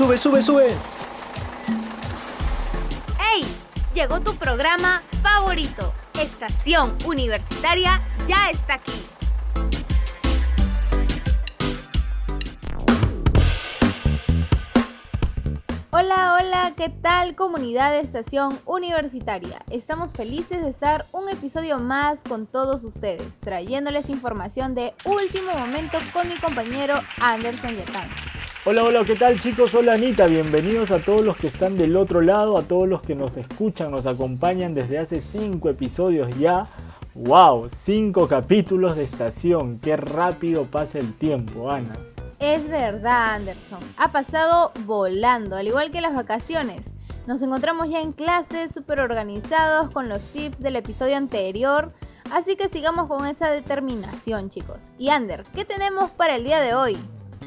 Sube, sube, sube. ¡Hey! Llegó tu programa favorito. Estación Universitaria ya está aquí. Hola, hola, ¿qué tal comunidad de Estación Universitaria? Estamos felices de estar un episodio más con todos ustedes, trayéndoles información de último momento con mi compañero Anderson Yatán. Hola, hola, ¿qué tal chicos? Hola Anita, bienvenidos a todos los que están del otro lado, a todos los que nos escuchan, nos acompañan desde hace cinco episodios ya. ¡Wow! Cinco capítulos de estación, qué rápido pasa el tiempo, Ana. Es verdad, Anderson. Ha pasado volando, al igual que las vacaciones. Nos encontramos ya en clases, súper organizados con los tips del episodio anterior. Así que sigamos con esa determinación, chicos. Y Ander, ¿qué tenemos para el día de hoy?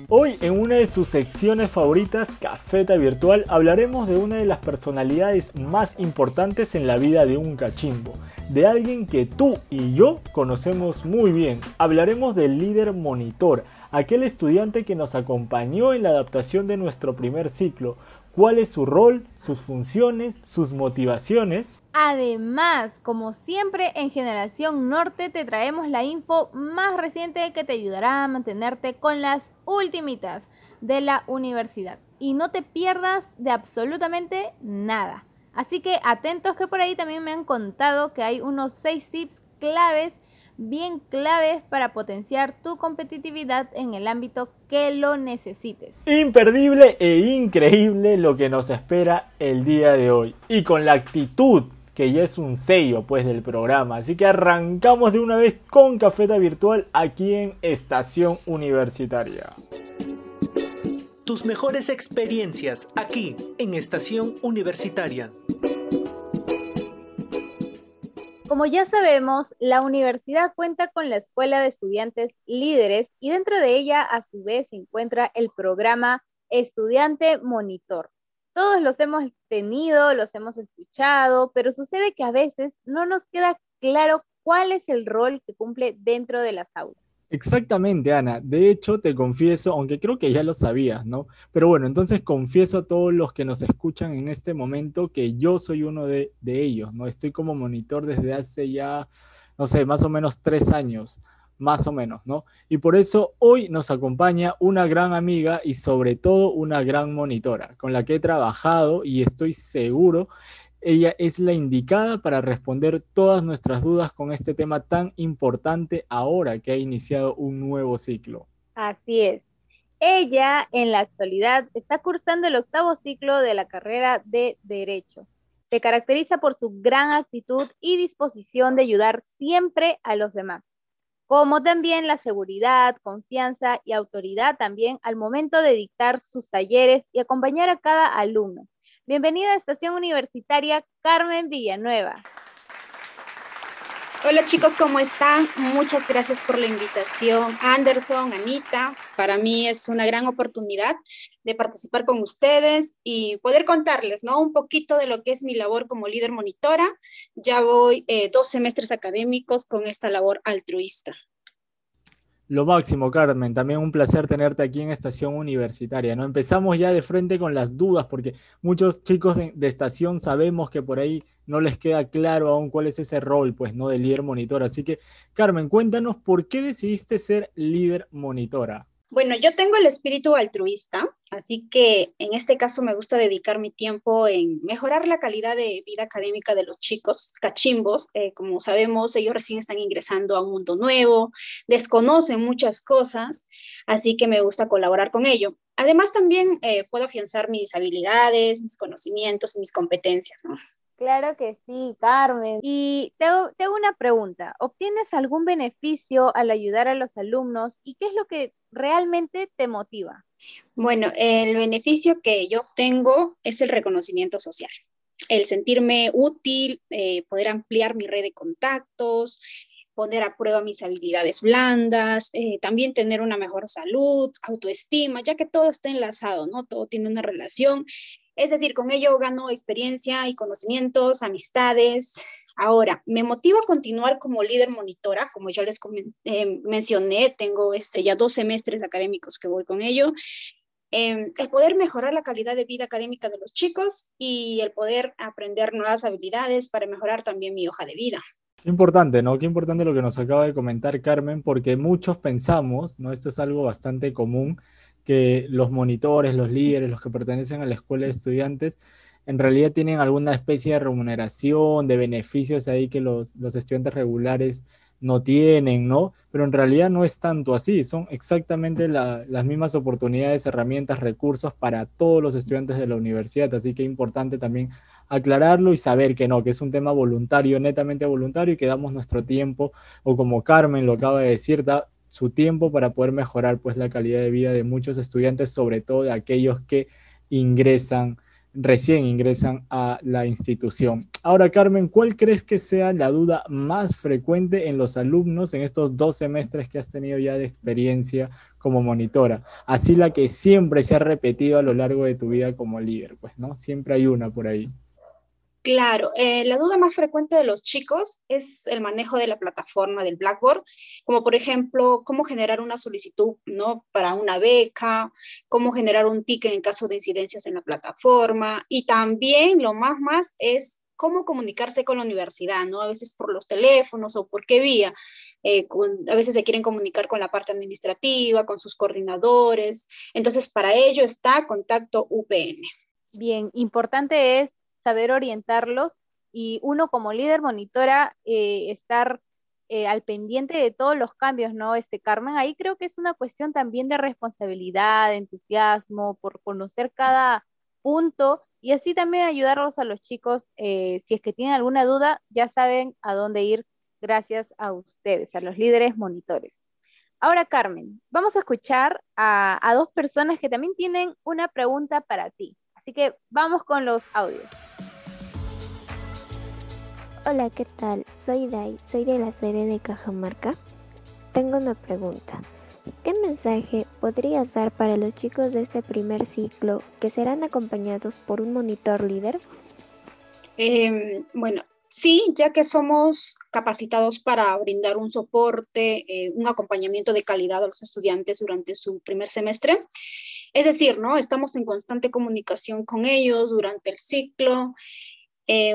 Hoy en una de sus secciones favoritas, Cafeta Virtual, hablaremos de una de las personalidades más importantes en la vida de un cachimbo, de alguien que tú y yo conocemos muy bien. Hablaremos del líder monitor, aquel estudiante que nos acompañó en la adaptación de nuestro primer ciclo, cuál es su rol, sus funciones, sus motivaciones. Además, como siempre en Generación Norte te traemos la info más reciente que te ayudará a mantenerte con las ultimitas de la universidad. Y no te pierdas de absolutamente nada. Así que atentos que por ahí también me han contado que hay unos 6 tips claves bien claves para potenciar tu competitividad en el ámbito que lo necesites. Imperdible e increíble lo que nos espera el día de hoy. Y con la actitud que ya es un sello pues del programa. Así que arrancamos de una vez con Cafeta Virtual aquí en Estación Universitaria. Tus mejores experiencias aquí en Estación Universitaria. Como ya sabemos, la universidad cuenta con la Escuela de Estudiantes Líderes y dentro de ella a su vez se encuentra el programa Estudiante Monitor. Todos los hemos tenido, los hemos escuchado, pero sucede que a veces no nos queda claro cuál es el rol que cumple dentro de las aulas. Exactamente, Ana. De hecho, te confieso, aunque creo que ya lo sabías, ¿no? Pero bueno, entonces confieso a todos los que nos escuchan en este momento que yo soy uno de, ellos, ¿no? Estoy como monitor desde hace ya, no sé, más o menos tres años, más o menos, ¿no? Y por eso hoy nos acompaña una gran amiga y sobre todo una gran monitora con la que he trabajado y estoy seguro ella es la indicada para responder todas nuestras dudas con este tema tan importante ahora que ha iniciado un nuevo ciclo. Así es. Ella en la actualidad está cursando el octavo ciclo de la carrera de Derecho. Se caracteriza por su gran actitud y disposición de ayudar siempre a los demás, como también la seguridad, confianza y autoridad también al momento de dictar sus talleres y acompañar a cada alumno Bienvenida a Estación Universitaria Carmen Villanueva. Hola chicos, ¿cómo están? Muchas gracias por la invitación. Anderson, Anita, para mí es una gran oportunidad de participar con ustedes y poder contarles, ¿no? Un poquito de lo que es mi labor como líder monitora. Ya voy eh, dos semestres académicos con esta labor altruista. Lo máximo, Carmen. También un placer tenerte aquí en Estación Universitaria. ¿no? Empezamos ya de frente con las dudas, porque muchos chicos de, estación sabemos que por ahí no les queda claro aún cuál es ese rol, pues, ¿no? De líder monitor. Así que, Carmen, cuéntanos por qué decidiste ser líder monitora. Bueno, yo tengo el espíritu altruista, así que en este caso me gusta dedicar mi tiempo en mejorar la calidad de vida académica de los chicos cachimbos. Eh, como sabemos, ellos recién están ingresando a un mundo nuevo, desconocen muchas cosas, así que me gusta colaborar con ello. Además, también eh, puedo afianzar mis habilidades, mis conocimientos y mis competencias. ¿no? Claro que sí, Carmen. Y te hago, una pregunta. ¿Obtienes algún beneficio al ayudar a los alumnos y qué es lo que realmente te motiva? Bueno, el beneficio que yo obtengo es el reconocimiento social, el sentirme útil, eh, poder ampliar mi red de contactos, poner a prueba mis habilidades blandas, eh, también tener una mejor salud, autoestima, ya que todo está enlazado, ¿no? Todo tiene una relación es decir, con ello gano experiencia y conocimientos, amistades. Ahora, me motiva a continuar como líder monitora, como ya les eh, mencioné, tengo este, ya dos semestres académicos que voy con ello. em, el poder mejorar la calidad de vida académica de los chicos y el poder aprender nuevas habilidades para mejorar también mi hoja de vida. Qué importante, ¿no? Qué importante lo que nos acaba de comentar Carmen, porque muchos pensamos, ¿no? Esto es algo bastante común, que los monitores, los líderes, los que pertenecen a la escuela de estudiantes, en realidad tienen alguna especie de remuneración, de beneficios ahí que los, estudiantes regulares no tienen, ¿no? Pero en realidad no es tanto así, son exactamente las mismas oportunidades, herramientas, recursos para todos los estudiantes de la universidad, así que es importante también aclararlo y saber que no, que es un tema voluntario, netamente voluntario y que damos nuestro tiempo, o como Carmen lo acaba de decir, da su tiempo para poder mejorar pues la calidad de vida de muchos estudiantes, sobre todo de aquellos que ingresan recién ingresan a la institución. Ahora, Carmen, ¿cuál crees que sea la duda más frecuente en los alumnos en estos dos semestres que has tenido ya de experiencia como monitora? Así la que siempre se ha repetido a lo largo de tu vida como líder, pues, ¿no? Siempre hay una por ahí. Claro, eh, la duda más frecuente de los chicos es el manejo de la plataforma del Blackboard, como por ejemplo, cómo generar una solicitud ¿no? para una beca, cómo generar un ticket en caso de incidencias en la plataforma y también lo más más es cómo comunicarse con la universidad, ¿no? A veces por los teléfonos o por qué vía. Eh, a veces se quieren comunicar con la parte administrativa, con sus coordinadores. Entonces, para ello está Contacto UPN. Bien, importante es saber orientarlos y uno como líder monitora eh, estar eh, al pendiente de todos los cambios, ¿no? Este Carmen, ahí creo que es una cuestión también de responsabilidad, entusiasmo, por conocer cada punto y así también ayudarlos a los chicos, eh, si es que tienen alguna duda, ya saben a dónde ir gracias a ustedes, a los líderes monitores. Ahora, Carmen, vamos a escuchar a dos personas que también tienen una pregunta para ti. Así que vamos con los audios. Hola, ¿qué tal? Soy Dai, soy de la serie de Cajamarca. Tengo una pregunta. ¿Qué mensaje podrías dar para los chicos de este primer ciclo que serán acompañados por un monitor líder? Em, bueno, sí, ya que somos capacitados para brindar un soporte, eh, un acompañamiento de calidad a los estudiantes durante su primer semestre. Es decir, ¿no? Estamos en constante comunicación con ellos durante el ciclo. Eh,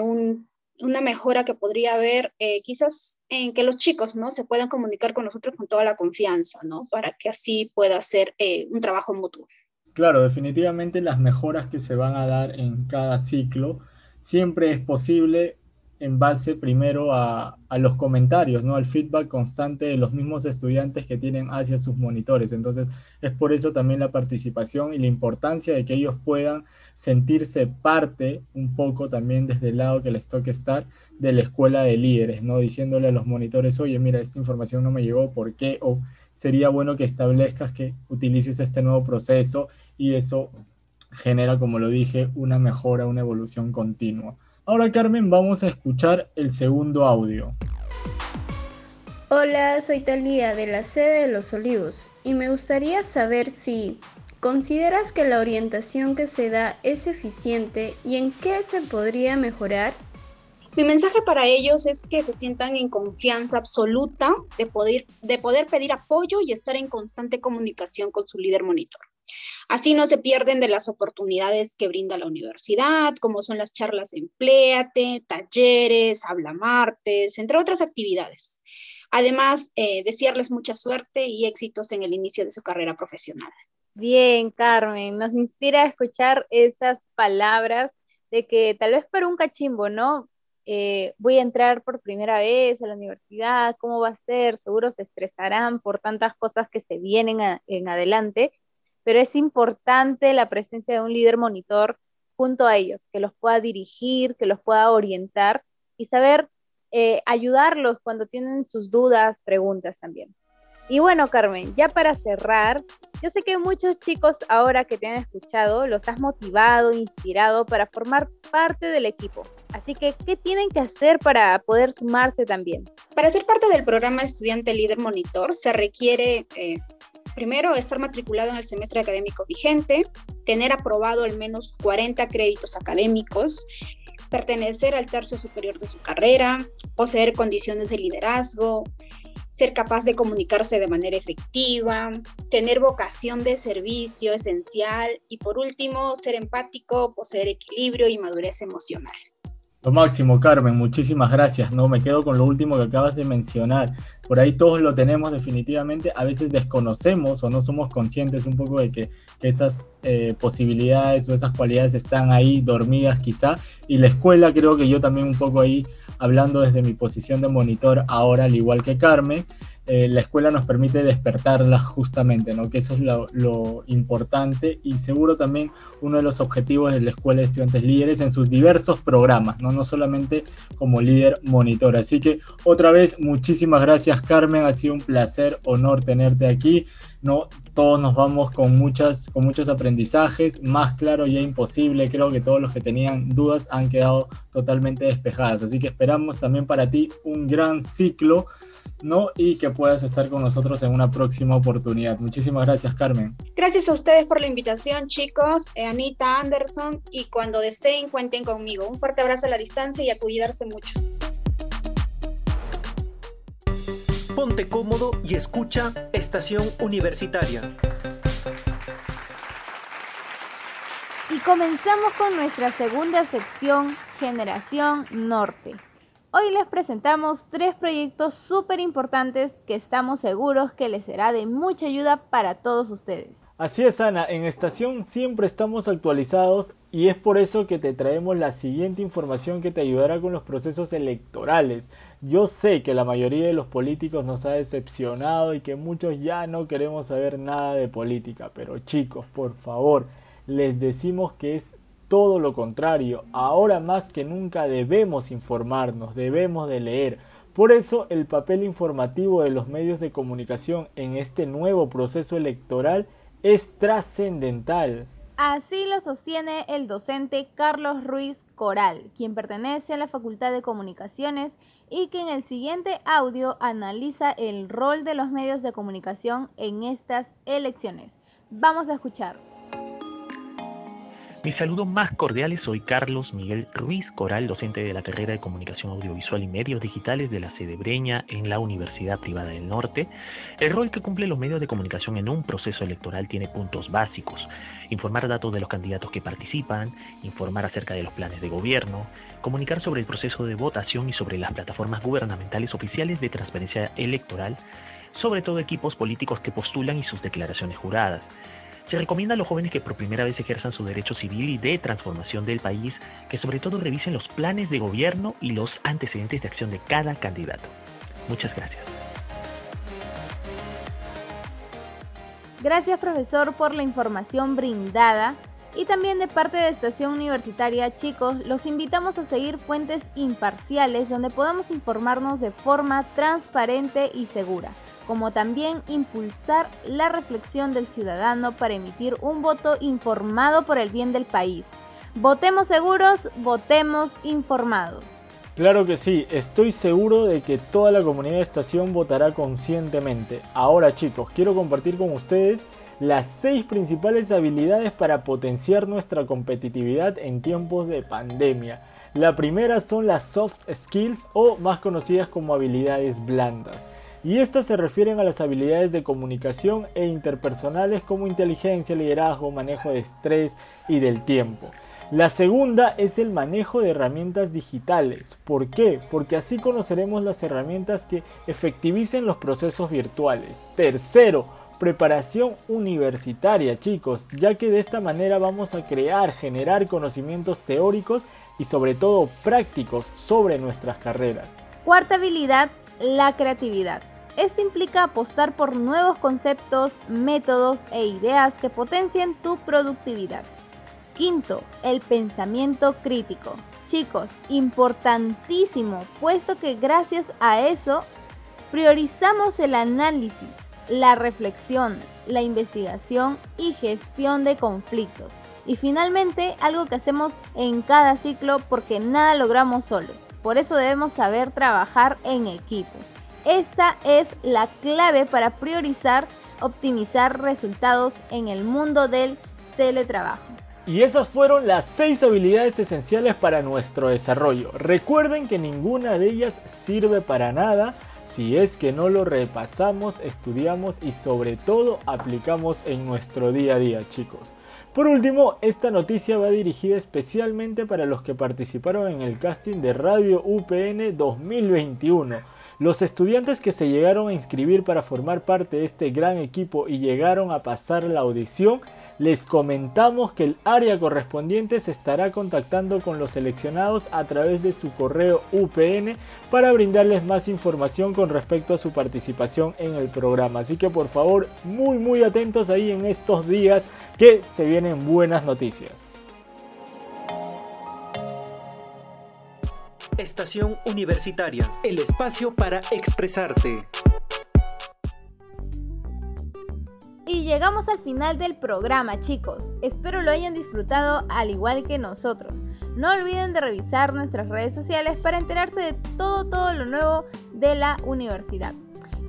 una mejora que podría haber eh, quizás en que los chicos, ¿no? Se puedan comunicar con nosotros con toda la confianza, ¿no? Para que así pueda ser eh, un trabajo mutuo. Claro, definitivamente las mejoras que se van a dar en cada ciclo siempre es posible en base primero a, los comentarios, ¿no? Al feedback constante de los mismos estudiantes que tienen hacia sus monitores. Entonces, es por eso también la participación y la importancia de que ellos puedan sentirse parte un poco también desde el lado que les toque estar de la escuela de líderes, ¿no? Diciéndole a los monitores, oye, mira, esta información no me llegó, ¿por qué? O sería bueno que establezcas que utilices este nuevo proceso y eso genera, como lo dije, una mejora, una evolución continua. Ahora Carmen, vamos a escuchar el segundo audio. Hola, soy Talía de la sede de Los Olivos y me gustaría saber si consideras que la orientación que se da es eficiente y en qué se podría mejorar. Mi mensaje para ellos es que se sientan en confianza absoluta de poder, de poder pedir apoyo y estar en constante comunicación con su líder monitor. Así no se pierden de las oportunidades que brinda la universidad, como son las charlas Empleate, talleres, Habla Martes, entre otras actividades. Además, eh, desearles mucha suerte y éxitos en el inicio de su carrera profesional. Bien, Carmen, nos inspira a escuchar esas palabras de que tal vez para un cachimbo, ¿no? Eh, voy a entrar por primera vez a la universidad, ¿cómo va a ser? Seguro se estresarán por tantas cosas que se vienen en adelante pero es importante la presencia de un líder monitor junto a ellos, que los pueda dirigir, que los pueda orientar y saber eh, ayudarlos cuando tienen sus dudas, preguntas también. Y bueno, Carmen, ya para cerrar, yo sé que muchos chicos ahora que te han escuchado los has motivado, inspirado para formar parte del equipo. Así que, ¿qué tienen que hacer para poder sumarse también? Para ser parte del programa Estudiante Líder Monitor se requiere eh, Primero, estar matriculado en el semestre académico vigente, tener aprobado al menos 40 créditos académicos, pertenecer al tercio superior de su carrera, poseer condiciones de liderazgo, ser capaz de comunicarse de manera efectiva, tener vocación de servicio esencial y por último, ser empático, poseer equilibrio y madurez emocional. Lo máximo, Carmen, muchísimas gracias. No me quedo con lo último que acabas de mencionar. Por ahí todos lo tenemos definitivamente. A veces desconocemos o no somos conscientes un poco de que, esas eh, posibilidades o esas cualidades están ahí dormidas quizá. Y la escuela creo que yo también un poco ahí, hablando desde mi posición de monitor ahora, al igual que Carmen, eh, la escuela nos permite despertarlas justamente, ¿no? que eso es lo, importante y seguro también uno de los objetivos de la Escuela de Estudiantes Líderes en sus diversos programas, no, no solamente como líder monitor. Así que otra vez, muchísimas gracias Carmen, ha sido un placer, honor tenerte aquí. ¿No? Todos nos vamos con, muchas, con muchos aprendizajes, más claro ya imposible, creo que todos los que tenían dudas han quedado totalmente despejadas, así que esperamos también para ti un gran ciclo ¿no? Y que puedas estar con nosotros en una próxima oportunidad. Muchísimas gracias, Carmen. Gracias a ustedes por la invitación, chicos. Eh, Anita Anderson, y cuando deseen, cuenten conmigo. Un fuerte abrazo a la distancia y a cuidarse mucho. Ponte cómodo y escucha Estación Universitaria. Y comenzamos con nuestra segunda sección, Generación Norte. Hoy les presentamos tres proyectos súper importantes que estamos seguros que les será de mucha ayuda para todos ustedes. Así es, Ana, en estación siempre estamos actualizados y es por eso que te traemos la siguiente información que te ayudará con los procesos electorales. Yo sé que la mayoría de los políticos nos ha decepcionado y que muchos ya no queremos saber nada de política, pero chicos, por favor, les decimos que es todo lo contrario, ahora más que nunca debemos informarnos, debemos de leer. Por eso el papel informativo de los medios de comunicación en este nuevo proceso electoral es trascendental. Así lo sostiene el docente Carlos Ruiz Coral, quien pertenece a la Facultad de Comunicaciones y que en el siguiente audio analiza el rol de los medios de comunicación en estas elecciones. Vamos a escuchar. Mi saludo más cordiales, soy Carlos Miguel Ruiz Coral, docente de la carrera de Comunicación Audiovisual y Medios Digitales de la sede Breña en la Universidad Privada del Norte. El rol que cumplen los medios de comunicación en un proceso electoral tiene puntos básicos. Informar datos de los candidatos que participan, informar acerca de los planes de gobierno, comunicar sobre el proceso de votación y sobre las plataformas gubernamentales oficiales de transparencia electoral, sobre todo equipos políticos que postulan y sus declaraciones juradas se recomienda a los jóvenes que por primera vez ejerzan su derecho civil y de transformación del país que sobre todo revisen los planes de gobierno y los antecedentes de acción de cada candidato. Muchas gracias. Gracias profesor por la información brindada y también de parte de Estación Universitaria, chicos, los invitamos a seguir fuentes imparciales donde podamos informarnos de forma transparente y segura como también impulsar la reflexión del ciudadano para emitir un voto informado por el bien del país. Votemos seguros, votemos informados. Claro que sí, estoy seguro de que toda la comunidad de estación votará conscientemente. Ahora chicos, quiero compartir con ustedes las seis principales habilidades para potenciar nuestra competitividad en tiempos de pandemia. La primera son las soft skills o más conocidas como habilidades blandas y estas se refieren a las habilidades de comunicación e interpersonales como inteligencia, liderazgo, manejo de estrés y del tiempo. La segunda es el manejo de herramientas digitales. ¿Por qué? Porque así conoceremos las herramientas que efectivicen los procesos virtuales. Tercero, preparación universitaria, chicos, ya que de esta manera vamos a crear, generar conocimientos teóricos y sobre todo prácticos sobre nuestras carreras. Cuarta habilidad, la creatividad. Esto implica apostar por nuevos conceptos, métodos e ideas que potencien tu productividad. Quinto, el pensamiento crítico. Chicos, importantísimo, puesto que gracias a eso priorizamos el análisis, la reflexión, la investigación y gestión de conflictos. Y finalmente, algo que hacemos en cada ciclo porque nada logramos solos. Por eso debemos saber trabajar en equipo. Esta es la clave para priorizar, optimizar resultados en el mundo del teletrabajo. Y esas fueron las seis habilidades esenciales para nuestro desarrollo. Recuerden que ninguna de ellas sirve para nada si es que no lo repasamos, estudiamos y sobre todo aplicamos en nuestro día a día, chicos. Por último, esta noticia va dirigida especialmente para los que participaron en el casting de Radio UPN 2021. Los estudiantes que se llegaron a inscribir para formar parte de este gran equipo y llegaron a pasar la audición les comentamos que el área correspondiente se estará contactando con los seleccionados a través de su correo UPN para brindarles más información con respecto a su participación en el programa. Así que por favor, muy muy atentos ahí en estos días que se vienen buenas noticias. Estación Universitaria, el espacio para expresarte. Y llegamos al final del programa, chicos. Espero lo hayan disfrutado al igual que nosotros. No olviden de revisar nuestras redes sociales para enterarse de todo, todo lo nuevo de la universidad.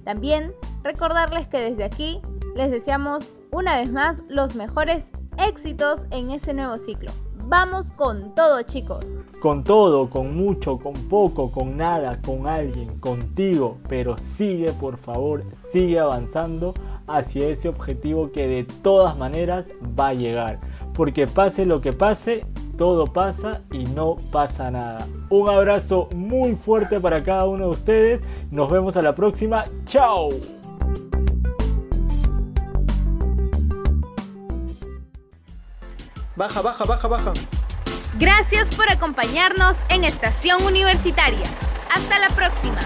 También recordarles que desde aquí les deseamos una vez más los mejores éxitos en ese nuevo ciclo. Vamos con todo, chicos. Con todo, con mucho, con poco, con nada, con alguien, contigo. Pero sigue, por favor, sigue avanzando hacia ese objetivo que de todas maneras va a llegar. Porque pase lo que pase, todo pasa y no pasa nada. Un abrazo muy fuerte para cada uno de ustedes. Nos vemos a la próxima. ¡Chao! Baja, baja, baja, baja. Gracias por acompañarnos en Estación Universitaria. Hasta la próxima.